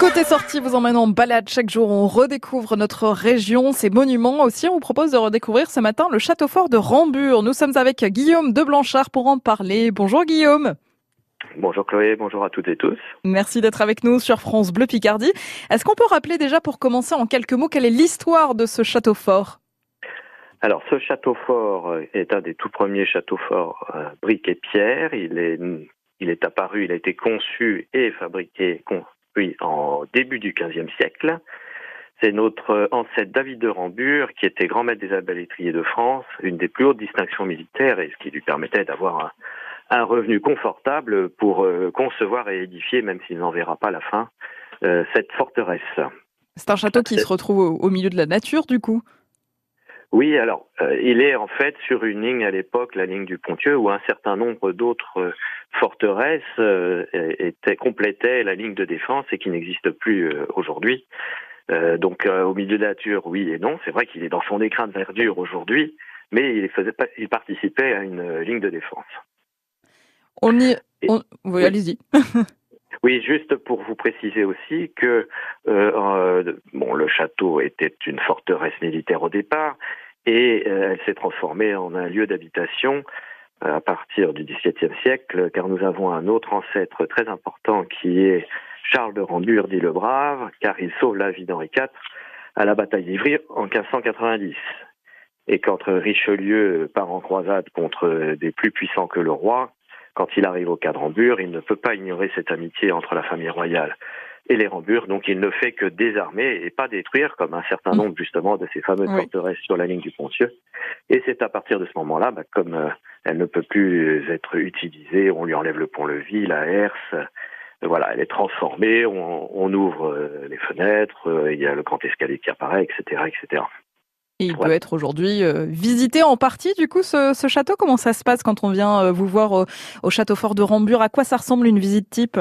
Côté sortie vous emmène en balade chaque jour. On redécouvre notre région, ses monuments. Aussi, on vous propose de redécouvrir ce matin le château fort de Rambure. Nous sommes avec Guillaume de Blanchard pour en parler. Bonjour Guillaume. Bonjour Chloé, bonjour à toutes et tous. Merci d'être avec nous sur France Bleu Picardie. Est-ce qu'on peut rappeler déjà pour commencer en quelques mots quelle est l'histoire de ce château fort? Alors ce château fort est un des tout premiers châteaux forts euh, briques et pierre. Il est, il est apparu, il a été conçu et fabriqué, en début du XVe siècle. C'est notre ancêtre David de Rambure, qui était grand maître des abelettriers de France, une des plus hautes distinctions militaires, et ce qui lui permettait d'avoir un, revenu confortable pour euh, concevoir et édifier, même s'il n'en verra pas la fin, euh, cette forteresse. C'est un château qui se retrouve au milieu de la nature, du coup? Oui, alors euh, il est en fait sur une ligne à l'époque, la ligne du Pontieux, où un certain nombre d'autres euh, forteresses euh, étaient complétaient la ligne de défense et qui n'existe plus aujourd'hui. donc au milieu de la nature, oui et non. C'est vrai qu'il est dans son écrin de verdure aujourd'hui, mais il faisait il participait à une ligne de défense. On y, on... oui. allez-y. Oui, juste pour vous préciser aussi que euh, bon, le château était une forteresse militaire au départ et euh, elle s'est transformée en un lieu d'habitation euh, à partir du XVIIe siècle, car nous avons un autre ancêtre très important qui est Charles de Rambure, dit le Brave, car il sauve la vie d'Henri IV à la bataille d'Ivry en 1590. Et quand Richelieu part en croisade contre des plus puissants que le roi, quand il arrive au cas de Rambure, il ne peut pas ignorer cette amitié entre la famille royale et les Rambures, donc il ne fait que désarmer et pas détruire, comme un certain nombre justement de ces fameuses forteresses sur la ligne du Poncieux. Et c'est à partir de ce moment-là, bah, comme euh, elle ne peut plus être utilisée, on lui enlève le pont-levis, la herse, euh, voilà, elle est transformée, on, on ouvre euh, les fenêtres, il y a le grand escalier qui apparaît, etc., etc. Et il peut être aujourd'hui euh, visité en partie, du coup, ce, ce, château. Comment ça se passe quand on vient euh, vous voir au, au, château fort de Rambure? À quoi ça ressemble une visite type?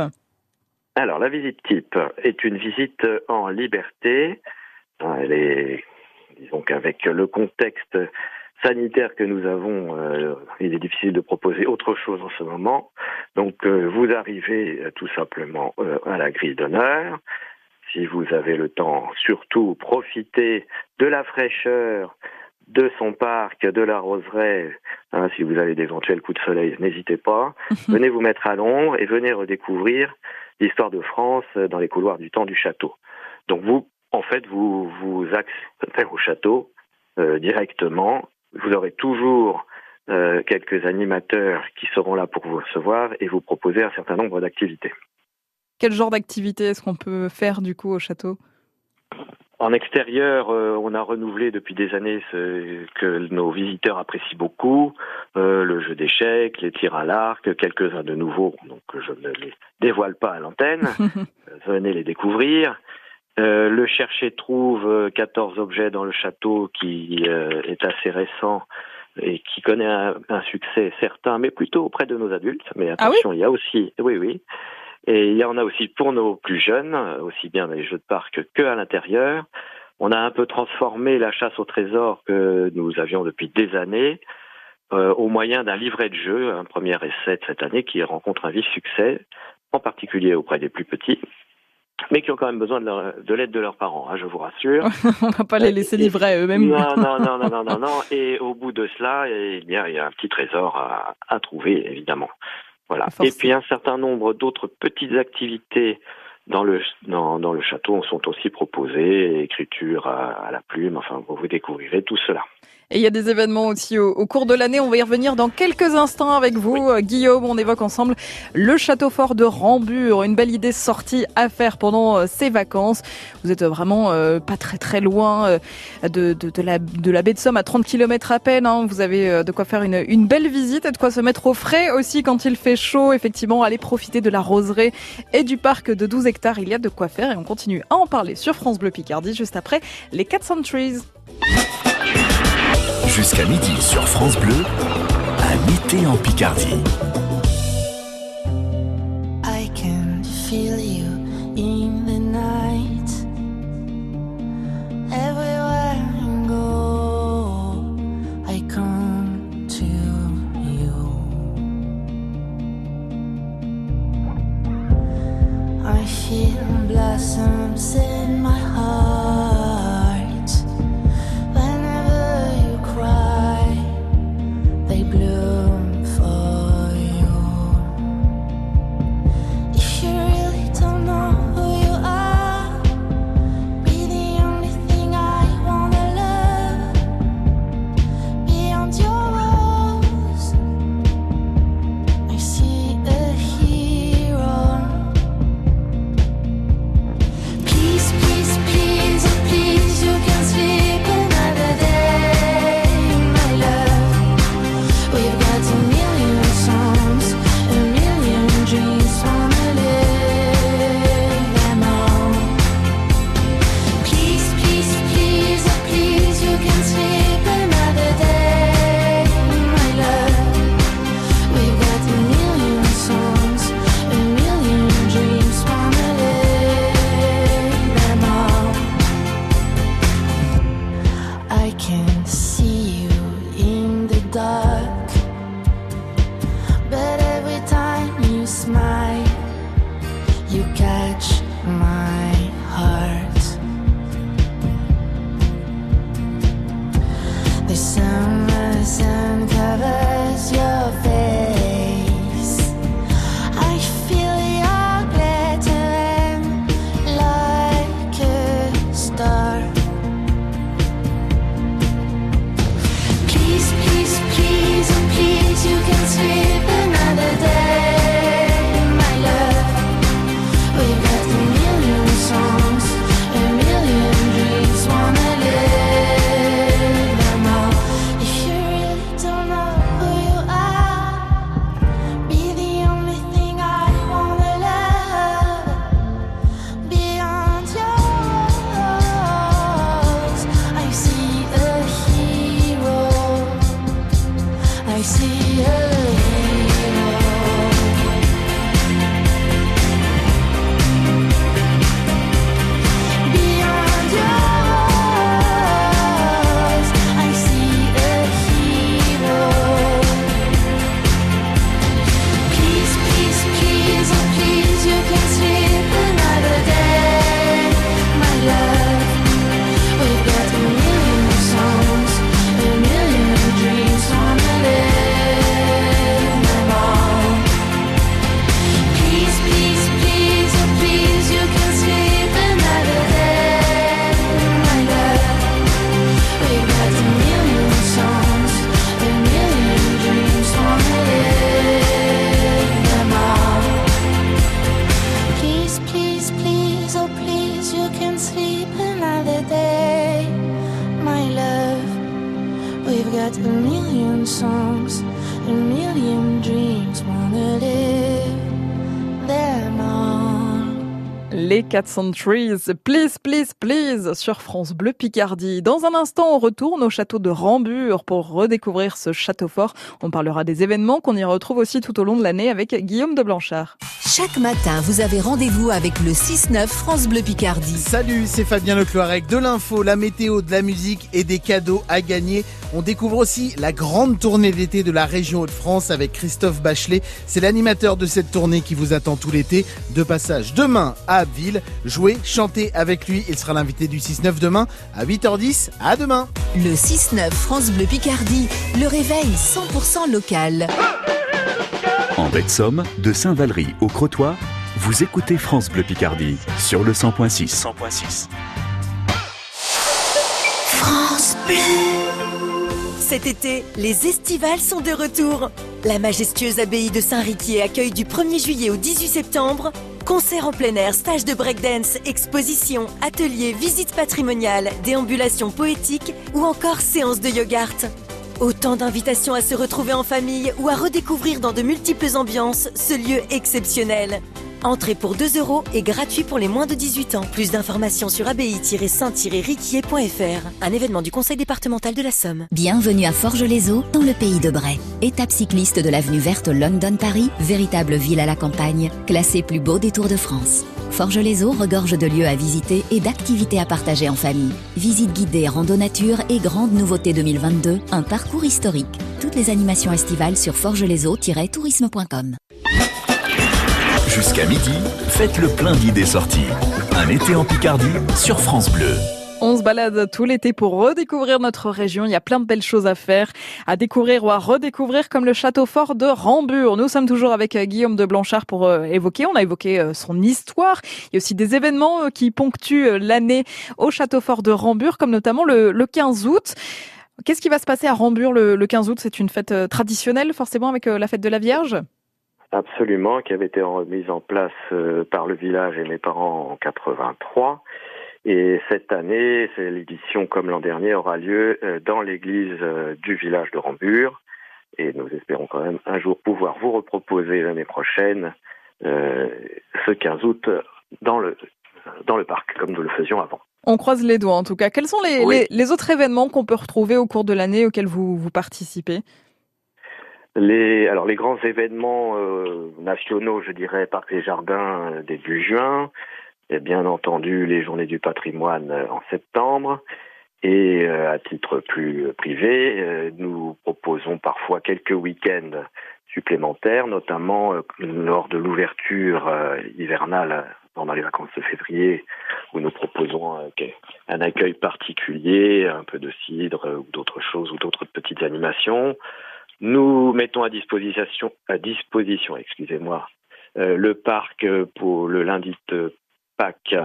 Alors, la visite type est une visite en liberté. Elle est, disons qu'avec le contexte sanitaire que nous avons, euh, il est difficile de proposer autre chose en ce moment. Donc, vous arrivez tout simplement à la grille d'honneur si vous avez le temps, surtout profitez de la fraîcheur de son parc, de la roseraie. Hein, si vous avez d'éventuels coups de soleil, n'hésitez pas. venez vous mettre à l'ombre et venez redécouvrir l'histoire de France dans les couloirs du temps du château. Donc vous, en fait, vous vous accédez au château euh, directement. Vous aurez toujours euh, quelques animateurs qui seront là pour vous recevoir et vous proposer un certain nombre d'activités. Quel genre d'activité est-ce qu'on peut faire du coup au château? En extérieur, euh, on a renouvelé depuis des années ce que nos visiteurs apprécient beaucoup, euh, le jeu d'échecs, les tirs à l'arc, quelques-uns de nouveaux, donc je ne les dévoile pas à l'antenne. Venez les découvrir. Euh, le chercher trouve 14 objets dans le château qui est assez récent et qui connaît un, succès certain, mais plutôt auprès de nos adultes. Mais ah attention, il y a aussi, oui, oui, et il y en a aussi pour nos plus jeunes, aussi bien dans les jeux de parc que à l'intérieur. On a un peu transformé la chasse au trésor que nous avions depuis des années euh, au moyen d'un livret de jeu, un premier essai de cette année qui rencontre un vif succès, en particulier auprès des plus petits, mais qui ont quand même besoin de l'aide de, leurs parents, hein, je vous rassure. On va pas les laisser livrer eux-mêmes. Non, non, non, non, non, non, Et au bout de cela, eh bien, il y a un petit trésor à, à trouver, évidemment. Voilà. Et puis un certain nombre d'autres petites activités dans le dans, dans, le château sont aussi proposées, écriture à, à la plume, enfin vous découvrirez tout cela. Et il y a des événements aussi au, cours de l'année. On va y revenir dans quelques instants avec vous, euh, Guillaume. On évoque ensemble le château fort de Rambure. Une belle idée sortie à faire pendant euh, ces vacances. Vous êtes vraiment euh, pas très très loin de, de, de, la, de la baie de Somme, à 30 km à peine. Hein. Vous avez de quoi faire une, une belle visite et de quoi se mettre au frais aussi quand il fait chaud. Effectivement, aller profiter de la roseraie et du parc de 12 hectares. Il y a de quoi faire et on continue à en parler sur France Bleu Picardie juste après les 400 Trees. Jusqu'à midi sur France Bleu, à Mité en Picardie. I can feel you in the night. Everywhere I go, I come to you. I feel When the sun covers your face. Les 400 Trees, please, please, please, sur France Bleu Picardie. Dans un instant, on retourne au château de Rambure pour redécouvrir ce château fort. On parlera des événements qu'on y retrouve aussi tout au long de l'année avec Guillaume de Blanchard. Chaque matin, vous avez rendez-vous avec le 6-9 France Bleu Picardie. Salut, c'est Fabien Lecloirec. De l'info, la météo, de la musique et des cadeaux à gagner. On découvre aussi la grande tournée d'été de la région Hauts-de-France avec Christophe Bachelet. C'est l'animateur de cette tournée qui vous attend tout l'été. De passage demain à Abbeville. Jouez, chantez avec lui. Il sera l'invité du 6-9 demain à 8h10. À demain. Le 6-9 France Bleu Picardie, le réveil 100% local. En baie de Somme, de Saint-Valery au Crotoy, vous écoutez France Bleu Picardie sur le 100.6. 100.6. France Bleu. Cet été, les estivales sont de retour. La majestueuse abbaye de Saint-Riquier accueille du 1er juillet au 18 septembre concerts en plein air, stages de breakdance, expositions, ateliers, visites patrimoniales, déambulations poétiques ou encore séances de yoga. Autant d'invitations à se retrouver en famille ou à redécouvrir dans de multiples ambiances ce lieu exceptionnel. Entrée pour 2 euros et gratuit pour les moins de 18 ans. Plus d'informations sur abbaye-saint-riquier.fr. Un événement du Conseil départemental de la Somme. Bienvenue à Forges-les-Eaux, dans le pays de Bray. Étape cycliste de l'avenue verte London-Paris, véritable ville à la campagne, classée plus beau des Tours de France. Forges-les-Eaux regorge de lieux à visiter et d'activités à partager en famille. Visite guidée, rando nature et grande nouveauté 2022, un parcours historique. Toutes les animations estivales sur forges-les-eaux-tourisme.com. Jusqu'à midi, faites le plein d'idées sorties. Un été en Picardie sur France Bleu. On se balade tout l'été pour redécouvrir notre région. Il y a plein de belles choses à faire, à découvrir ou à redécouvrir, comme le château fort de Rambure. Nous sommes toujours avec euh, Guillaume de Blanchard pour euh, évoquer. On a évoqué euh, son histoire. Il y a aussi des événements qui ponctuent l'année au château fort de Rambure, comme notamment le, 15 août. Qu'est-ce qui va se passer à Rambure le, 15 août? C'est une fête traditionnelle, forcément, avec la fête de la Vierge? Absolument, qui avait été mise en place par le village et mes parents en 83 et cette année, l'édition, comme l'an dernier, aura lieu euh, dans l'église euh, du village de Rambure. Et nous espérons quand même un jour pouvoir vous reproposer l'année prochaine euh, ce 15 août dans le, dans le parc, comme nous le faisions avant. On croise les doigts en tout cas. Quels sont les, les, autres événements qu'on peut retrouver au cours de l'année auxquels vous, vous participez? Les, alors les grands événements nationaux, je dirais, Parc des Jardins début juin, et bien entendu les journées du patrimoine euh, en septembre. Et euh, à titre plus privé, euh, nous proposons parfois quelques week-ends supplémentaires, notamment lors de l'ouverture hivernale pendant les vacances de février, où nous proposons un accueil particulier, un peu de cidre ou d'autres choses ou d'autres petites animations. Nous mettons à disposition, à disposition, excusez-moi, le parc pour le lundi de Pâques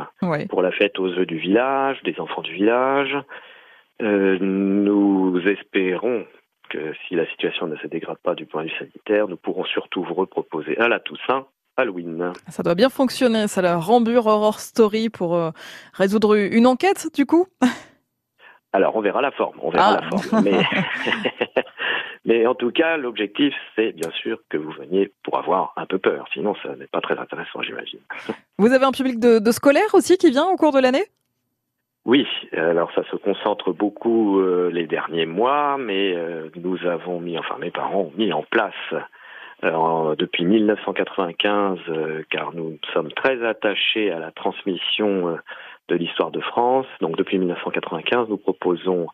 pour la fête aux œufs du village, des enfants du village. Euh, nous espérons que si la situation ne se dégrade pas du point de vue sanitaire, nous pourrons surtout vous reproposer à la Toussaint Halloween. Ça doit bien fonctionner, ça la Rambure Horror Story pour euh, résoudre une enquête du coup? Alors on verra la forme, on verra ah. la forme. Mais Mais en tout cas, l'objectif, c'est bien sûr que vous veniez pour avoir un peu peur. Sinon, ça n'est pas très intéressant, j'imagine. Vous avez un public de, de scolaires aussi qui vient au cours de l'année? Oui, alors ça se concentre beaucoup euh, les derniers mois, mais euh, nous avons mis, enfin mes parents ont mis en place euh, depuis 1995, car nous sommes très attachés à la transmission de l'histoire de France. Donc depuis 1995, nous proposons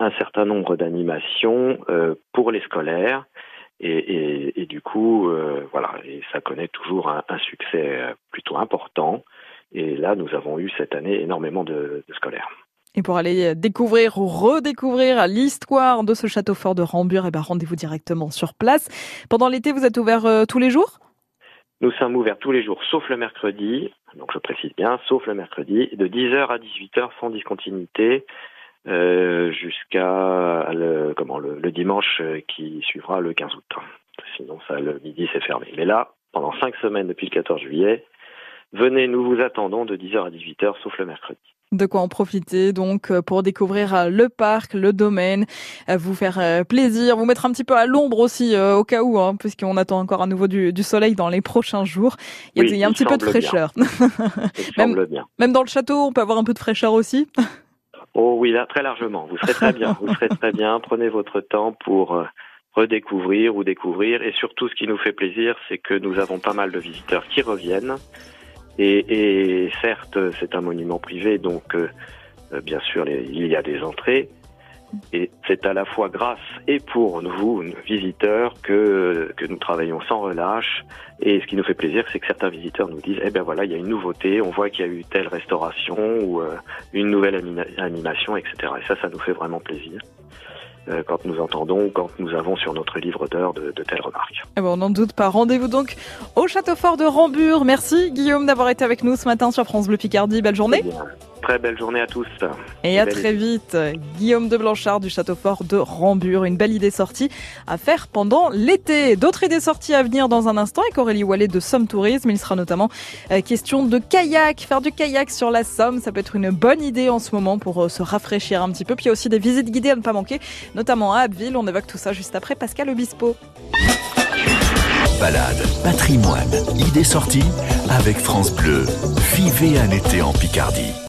un certain nombre d'animations euh, pour les scolaires. Et, du coup, euh, voilà, et ça connaît toujours un, succès euh, plutôt important. Et là, nous avons eu cette année énormément de, scolaires. Et pour aller découvrir ou redécouvrir l'histoire de ce château fort de Rambure, eh ben rendez-vous directement sur place. Pendant l'été, vous êtes ouvert tous les jours? Nous sommes ouverts tous les jours, sauf le mercredi. Donc je précise bien, sauf le mercredi, de 10h à 18h sans discontinuité. Euh, jusqu'à le, comment le, dimanche euh, qui suivra le 15 août. Sinon, ça le midi c'est fermé. Mais là, pendant cinq semaines depuis le 14 juillet, venez, nous vous attendons de 10h à 18h, sauf le mercredi. De quoi en profiter donc euh, pour découvrir le parc, le domaine, vous faire plaisir, vous mettre un petit peu à l'ombre aussi au cas où, hein, puisqu'on attend encore à nouveau du, soleil dans les prochains jours. Il y a, un petit peu de fraîcheur. même, bien. même dans le château, on peut avoir un peu de fraîcheur aussi. Oh oui, là, très largement. Vous serez très bien. Vous serez très bien. Prenez votre temps pour euh, redécouvrir ou découvrir. Et surtout, ce qui nous fait plaisir, c'est que nous avons pas mal de visiteurs qui reviennent. Et, certes, c'est un monument privé, donc euh, euh, bien sûr, il y a des entrées. Et c'est à la fois grâce et pour vous, visiteurs, que, que nous travaillons sans relâche. Et ce qui nous fait plaisir, c'est que certains visiteurs nous disent, eh ben voilà, il y a une nouveauté, on voit qu'il y a eu telle restauration ou euh, une nouvelle animation, etc. Et ça, ça nous fait vraiment plaisir. Euh, quand nous entendons, quand nous avons sur notre livre d'heures de, telles remarques. Eh ben, on n'en doute pas. Rendez-vous donc au Château Fort de Rambure. Merci Guillaume d'avoir été avec nous ce matin sur France Bleu Picardie. Belle journée. Très belle journée à tous. Et à très vite. Guillaume de Blanchard du Château Fort de Rambure. Une belle idée sortie à faire pendant l'été. D'autres idées sorties à venir dans un instant avec Aurélie Wallet de Somme Tourisme. Il sera notamment euh, question de kayak. Faire du kayak sur la Somme, ça peut être une bonne idée en ce moment pour euh, se rafraîchir un petit peu. Puis il y a aussi des visites guidées à ne pas manquer, notamment à Abbeville. On évoque tout ça juste après Pascal Obispo. Balade, patrimoine, idées sorties avec France Bleu. Vivez un été en Picardie.